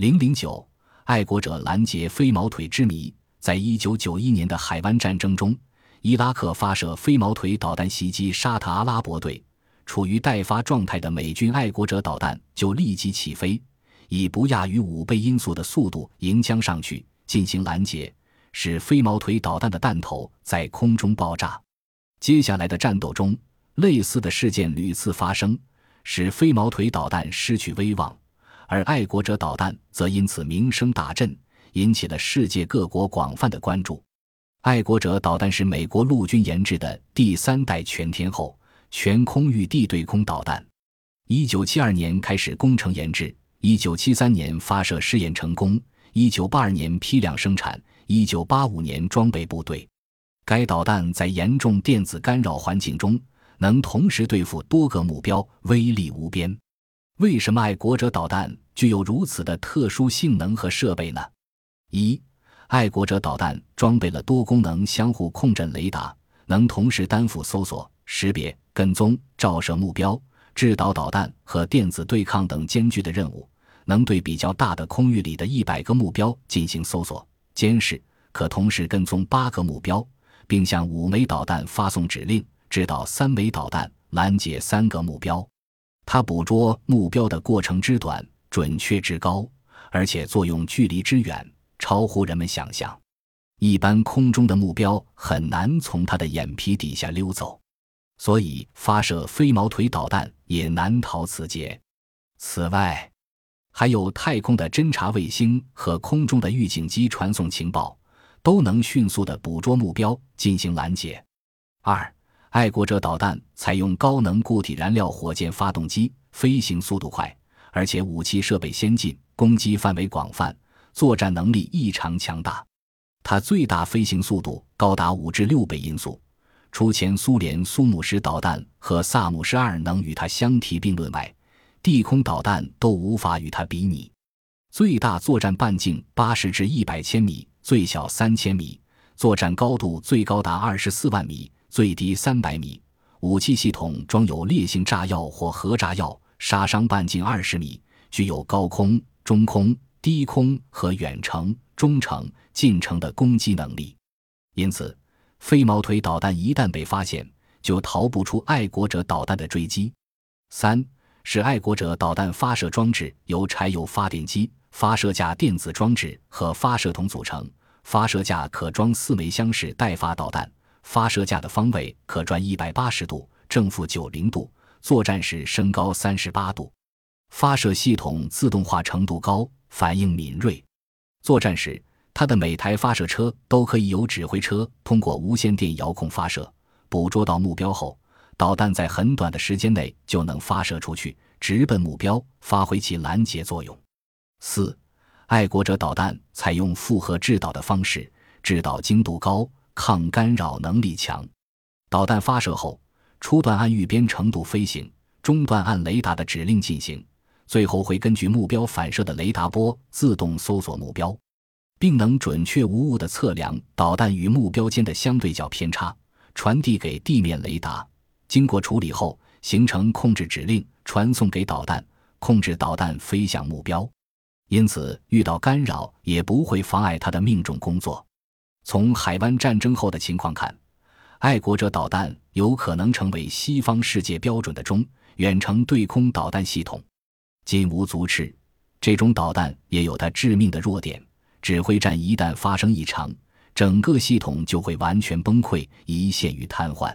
零零九，爱国者拦截飞毛腿之谜。在一九九一年的海湾战争中，伊拉克发射飞毛腿导弹袭击沙特阿拉伯队，处于待发状态的美军爱国者导弹就立即起飞，以不亚于五倍音速的速度迎将上去进行拦截，使飞毛腿导弹的弹头在空中爆炸。接下来的战斗中，类似的事件屡次发生，使飞毛腿导弹失去威望，而爱国者导弹则因此名声大振。引起了世界各国广泛的关注。爱国者导弹是美国陆军研制的第三代全天候全空域地对空导弹，一九七二年开始工程研制，一九七三年发射试验成功，一九八二年批量生产，一九八五年装备部队。该导弹在严重电子干扰环境中能同时对付多个目标，威力无边。为什么爱国者导弹具有如此的特殊性能和设备呢？一，爱国者导弹装备了多功能相互控阵雷达，能同时担负搜索、识别、跟踪、照射目标、制导导弹和电子对抗等艰巨的任务，能对比较大的空域里的一百个目标进行搜索、监视，可同时跟踪八个目标，并向五枚导弹发送指令，制导三枚导弹拦截三个目标。它捕捉目标的过程之短，准确之高，而且作用距离之远。超乎人们想象，一般空中的目标很难从他的眼皮底下溜走，所以发射飞毛腿导弹也难逃此劫。此外，还有太空的侦察卫星和空中的预警机传送情报，都能迅速的捕捉目标进行拦截。二，爱国者导弹采用高能固体燃料火箭发动机，飞行速度快，而且武器设备先进，攻击范围广泛。作战能力异常强大，它最大飞行速度高达五至六倍音速，除前苏联苏姆什导弹和萨姆什二能与它相提并论外，地空导弹都无法与它比拟。最大作战半径八十至一百千米，最小三千米，作战高度最高达二十四万米，最低三百米。武器系统装有烈性炸药或核炸药，杀伤半径二十米，具有高空、中空。低空和远程、中程、近程的攻击能力，因此飞毛腿导弹一旦被发现，就逃不出爱国者导弹的追击。三是爱国者导弹发射装置由柴油发电机、发射架电子装置和发射筒组成。发射架可装四枚箱式待发导弹，发射架的方位可转一百八十度，正负九零度，作战时升高三十八度。发射系统自动化程度高。反应敏锐，作战时，它的每台发射车都可以由指挥车通过无线电遥控发射，捕捉到目标后，导弹在很短的时间内就能发射出去，直奔目标，发挥其拦截作用。四，爱国者导弹采用复合制导的方式，制导精度高，抗干扰能力强。导弹发射后，初段按预编程度飞行，中段按雷达的指令进行。最后会根据目标反射的雷达波自动搜索目标，并能准确无误地测量导弹与目标间的相对角偏差，传递给地面雷达。经过处理后，形成控制指令，传送给导弹，控制导弹飞向目标。因此，遇到干扰也不会妨碍它的命中工作。从海湾战争后的情况看，爱国者导弹有可能成为西方世界标准的中远程对空导弹系统。金无足赤，这种导弹也有它致命的弱点。指挥站一旦发生异常，整个系统就会完全崩溃，一陷于瘫痪。